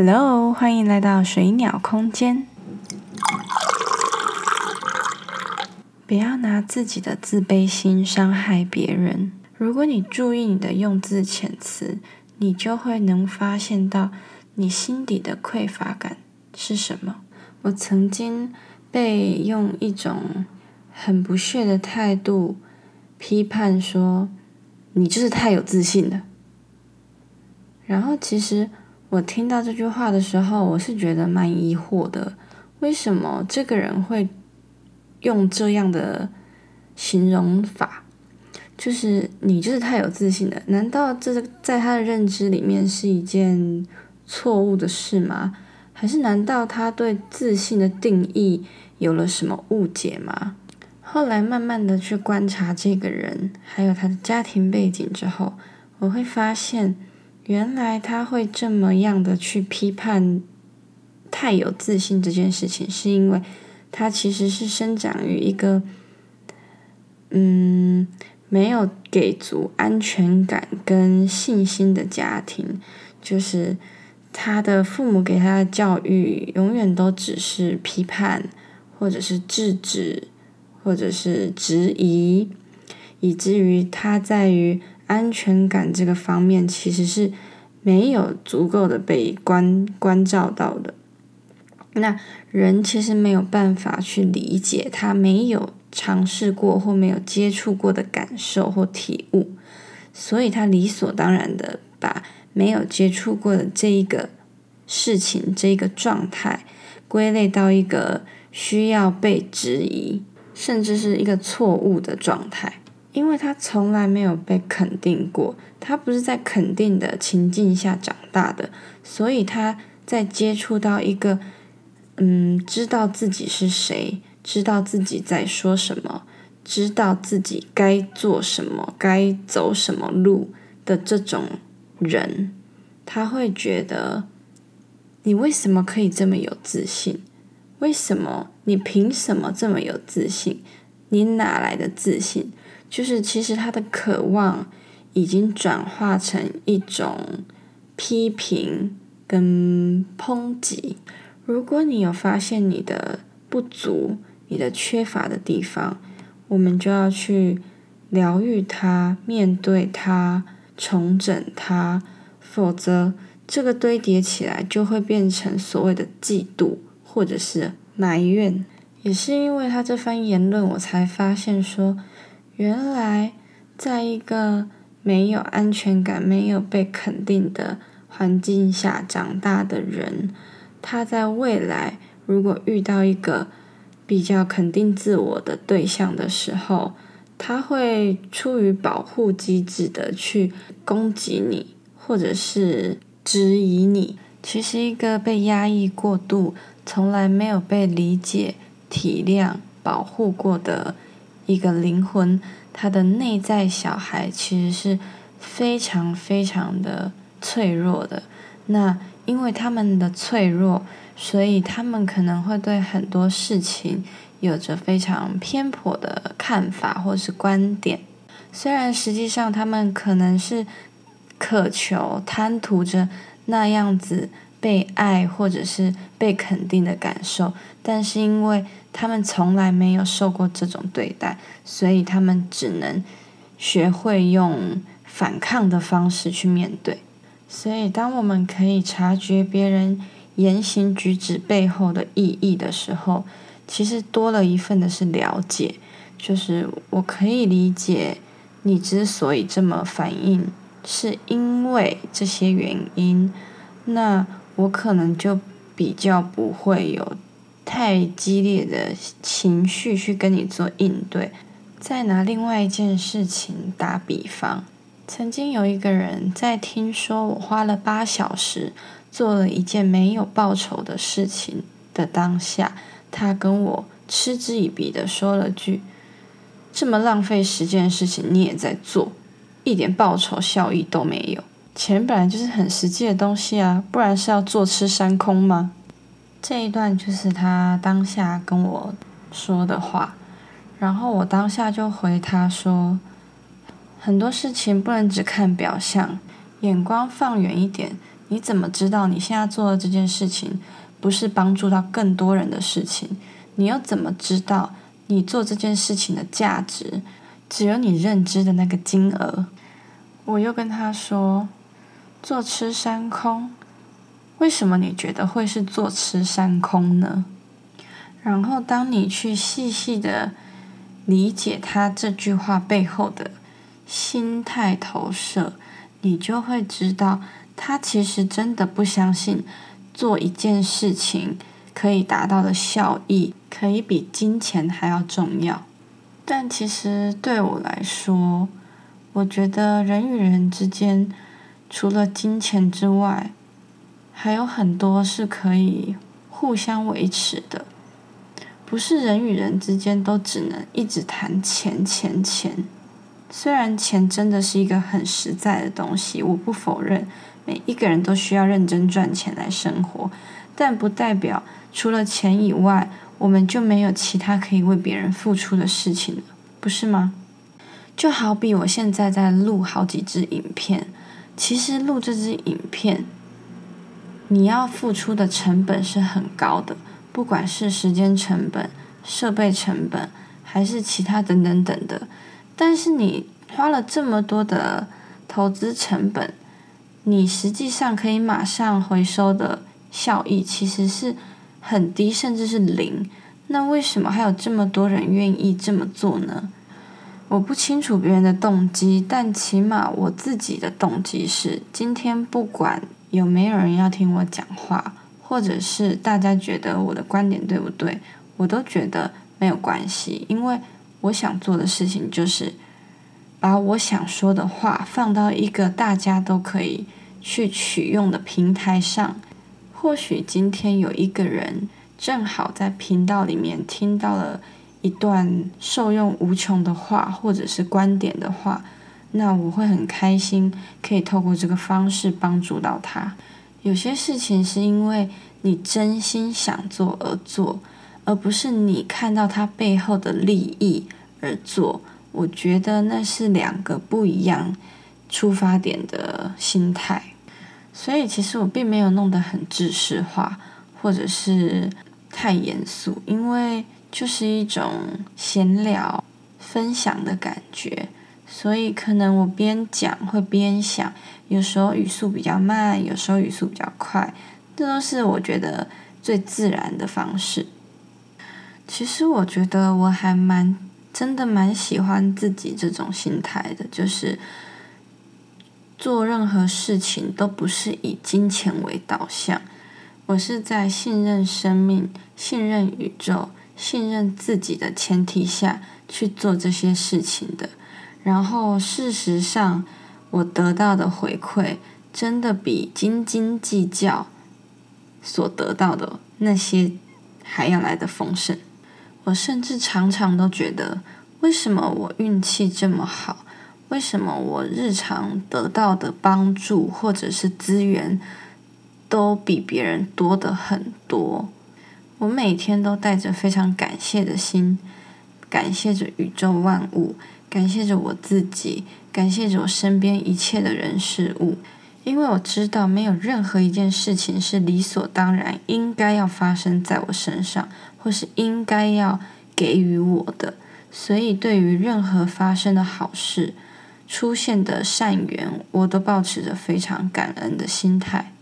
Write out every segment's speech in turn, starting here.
Hello，欢迎来到水鸟空间。不要拿自己的自卑心伤害别人。如果你注意你的用字遣词，你就会能发现到你心底的匮乏感是什么。我曾经被用一种很不屑的态度批判说：“你就是太有自信了。”然后其实。我听到这句话的时候，我是觉得蛮疑惑的，为什么这个人会用这样的形容法？就是你就是太有自信了？难道这在他的认知里面是一件错误的事吗？还是难道他对自信的定义有了什么误解吗？后来慢慢的去观察这个人，还有他的家庭背景之后，我会发现。原来他会这么样的去批判太有自信这件事情，是因为他其实是生长于一个嗯没有给足安全感跟信心的家庭，就是他的父母给他的教育永远都只是批判，或者是制止，或者是质疑，以至于他在于。安全感这个方面其实是没有足够的被关关照到的。那人其实没有办法去理解他没有尝试过或没有接触过的感受或体悟，所以他理所当然的把没有接触过的这一个事情、这一个状态归类到一个需要被质疑，甚至是一个错误的状态。因为他从来没有被肯定过，他不是在肯定的情境下长大的，所以他在接触到一个，嗯，知道自己是谁，知道自己在说什么，知道自己该做什么，该走什么路的这种人，他会觉得，你为什么可以这么有自信？为什么你凭什么这么有自信？你哪来的自信？就是其实他的渴望已经转化成一种批评跟抨击。如果你有发现你的不足、你的缺乏的地方，我们就要去疗愈它、面对它、重整它，否则这个堆叠起来就会变成所谓的嫉妒或者是埋怨。也是因为他这番言论，我才发现说。原来，在一个没有安全感、没有被肯定的环境下长大的人，他在未来如果遇到一个比较肯定自我的对象的时候，他会出于保护机制的去攻击你，或者是质疑你。其实，一个被压抑过度、从来没有被理解、体谅、保护过的。一个灵魂，他的内在小孩其实是非常非常的脆弱的。那因为他们的脆弱，所以他们可能会对很多事情有着非常偏颇的看法或是观点。虽然实际上他们可能是渴求、贪图着那样子被爱或者是被肯定的感受，但是因为。他们从来没有受过这种对待，所以他们只能学会用反抗的方式去面对。所以，当我们可以察觉别人言行举止背后的意义的时候，其实多了一份的是了解。就是我可以理解你之所以这么反应，是因为这些原因，那我可能就比较不会有。太激烈的情绪去跟你做应对。再拿另外一件事情打比方，曾经有一个人在听说我花了八小时做了一件没有报酬的事情的当下，他跟我嗤之以鼻的说了句：“这么浪费时间的事情你也在做，一点报酬效益都没有。钱本来就是很实际的东西啊，不然是要坐吃山空吗？”这一段就是他当下跟我说的话，然后我当下就回他说：很多事情不能只看表象，眼光放远一点，你怎么知道你现在做的这件事情不是帮助到更多人的事情？你又怎么知道你做这件事情的价值只有你认知的那个金额？我又跟他说：“坐吃山空，为什么你觉得会是坐吃山空呢？”然后，当你去细细的理解他这句话背后的心态投射，你就会知道，他其实真的不相信做一件事情可以达到的效益，可以比金钱还要重要。但其实对我来说，我觉得人与人之间，除了金钱之外，还有很多是可以互相维持的。不是人与人之间都只能一直谈钱钱钱，虽然钱真的是一个很实在的东西，我不否认每一个人都需要认真赚钱来生活，但不代表除了钱以外，我们就没有其他可以为别人付出的事情了，不是吗？就好比我现在在录好几支影片，其实录这支影片，你要付出的成本是很高的。不管是时间成本、设备成本，还是其他等等等的，但是你花了这么多的投资成本，你实际上可以马上回收的效益其实是很低，甚至是零。那为什么还有这么多人愿意这么做呢？我不清楚别人的动机，但起码我自己的动机是：今天不管有没有人要听我讲话。或者是大家觉得我的观点对不对，我都觉得没有关系，因为我想做的事情就是把我想说的话放到一个大家都可以去取用的平台上。或许今天有一个人正好在频道里面听到了一段受用无穷的话，或者是观点的话，那我会很开心，可以透过这个方式帮助到他。有些事情是因为你真心想做而做，而不是你看到他背后的利益而做。我觉得那是两个不一样出发点的心态。所以其实我并没有弄得很知识化，或者是太严肃，因为就是一种闲聊分享的感觉。所以可能我边讲会边想，有时候语速比较慢，有时候语速比较快，这都是我觉得最自然的方式。其实我觉得我还蛮真的蛮喜欢自己这种心态的，就是做任何事情都不是以金钱为导向，我是在信任生命、信任宇宙、信任自己的前提下去做这些事情的。然后，事实上，我得到的回馈真的比斤斤计较所得到的那些还要来的丰盛。我甚至常常都觉得，为什么我运气这么好？为什么我日常得到的帮助或者是资源都比别人多的很多？我每天都带着非常感谢的心，感谢着宇宙万物。感谢着我自己，感谢着我身边一切的人事物，因为我知道没有任何一件事情是理所当然应该要发生在我身上，或是应该要给予我的。所以，对于任何发生的好事、出现的善缘，我都保持着非常感恩的心态。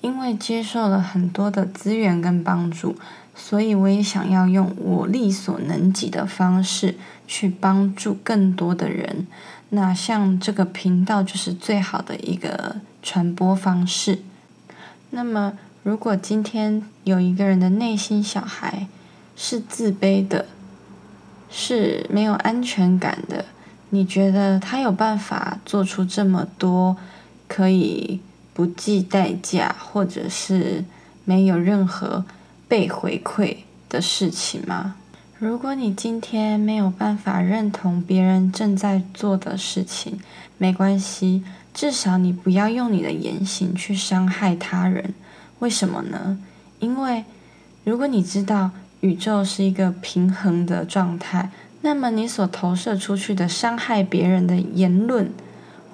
因为接受了很多的资源跟帮助，所以我也想要用我力所能及的方式。去帮助更多的人，那像这个频道就是最好的一个传播方式。那么，如果今天有一个人的内心小孩是自卑的，是没有安全感的，你觉得他有办法做出这么多可以不计代价，或者是没有任何被回馈的事情吗？如果你今天没有办法认同别人正在做的事情，没关系，至少你不要用你的言行去伤害他人。为什么呢？因为如果你知道宇宙是一个平衡的状态，那么你所投射出去的伤害别人的言论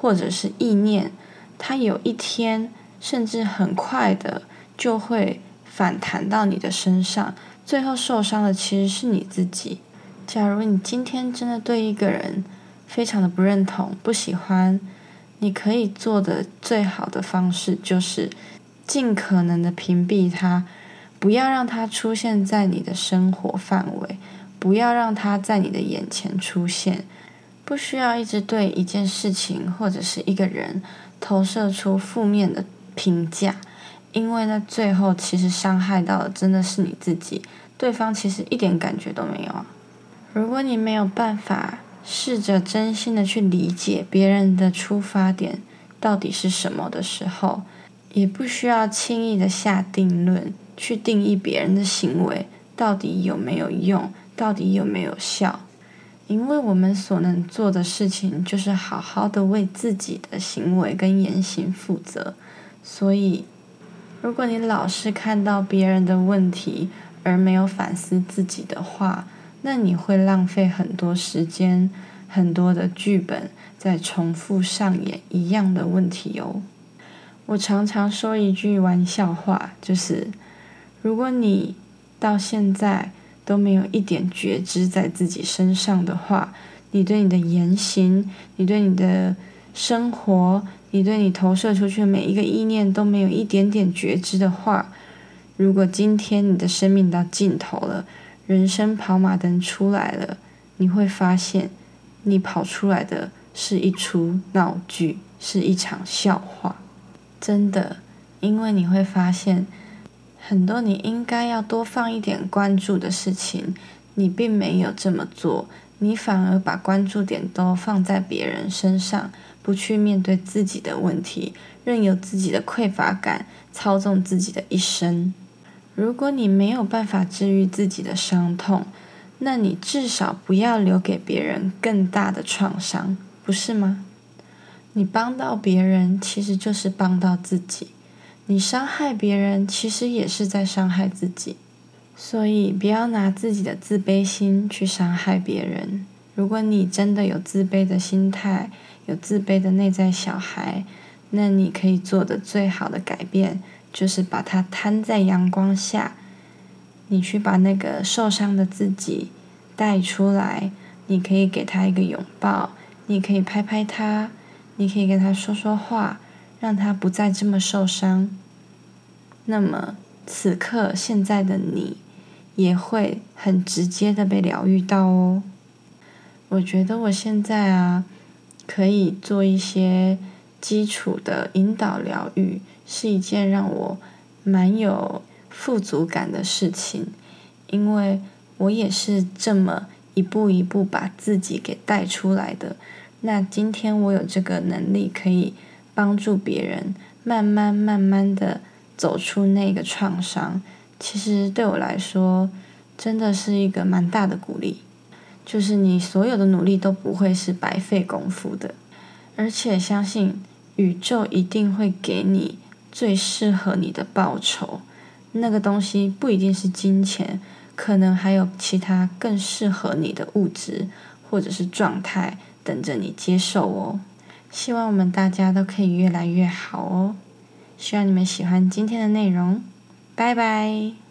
或者是意念，它有一天甚至很快的就会反弹到你的身上，最后受伤的其实是你自己。假如你今天真的对一个人非常的不认同、不喜欢，你可以做的最好的方式就是尽可能的屏蔽他，不要让他出现在你的生活范围，不要让他在你的眼前出现。不需要一直对一件事情或者是一个人投射出负面的评价，因为那，最后其实伤害到的真的是你自己，对方其实一点感觉都没有。如果你没有办法试着真心的去理解别人的出发点到底是什么的时候，也不需要轻易的下定论去定义别人的行为到底有没有用，到底有没有效。因为我们所能做的事情，就是好好的为自己的行为跟言行负责。所以，如果你老是看到别人的问题而没有反思自己的话，那你会浪费很多时间，很多的剧本在重复上演一样的问题哦。我常常说一句玩笑话，就是如果你到现在。都没有一点觉知在自己身上的话，你对你的言行，你对你的生活，你对你投射出去的每一个意念都没有一点点觉知的话，如果今天你的生命到尽头了，人生跑马灯出来了，你会发现，你跑出来的是一出闹剧，是一场笑话，真的，因为你会发现。很多你应该要多放一点关注的事情，你并没有这么做，你反而把关注点都放在别人身上，不去面对自己的问题，任由自己的匮乏感操纵自己的一生。如果你没有办法治愈自己的伤痛，那你至少不要留给别人更大的创伤，不是吗？你帮到别人，其实就是帮到自己。你伤害别人，其实也是在伤害自己，所以不要拿自己的自卑心去伤害别人。如果你真的有自卑的心态，有自卑的内在小孩，那你可以做的最好的改变，就是把它摊在阳光下，你去把那个受伤的自己带出来，你可以给他一个拥抱，你可以拍拍他，你可以跟他说说话。让他不再这么受伤，那么此刻现在的你也会很直接的被疗愈到哦。我觉得我现在啊，可以做一些基础的引导疗愈，是一件让我蛮有富足感的事情，因为我也是这么一步一步把自己给带出来的。那今天我有这个能力可以。帮助别人慢慢慢慢的走出那个创伤，其实对我来说真的是一个蛮大的鼓励。就是你所有的努力都不会是白费功夫的，而且相信宇宙一定会给你最适合你的报酬。那个东西不一定是金钱，可能还有其他更适合你的物质或者是状态等着你接受哦。希望我们大家都可以越来越好哦！希望你们喜欢今天的内容，拜拜。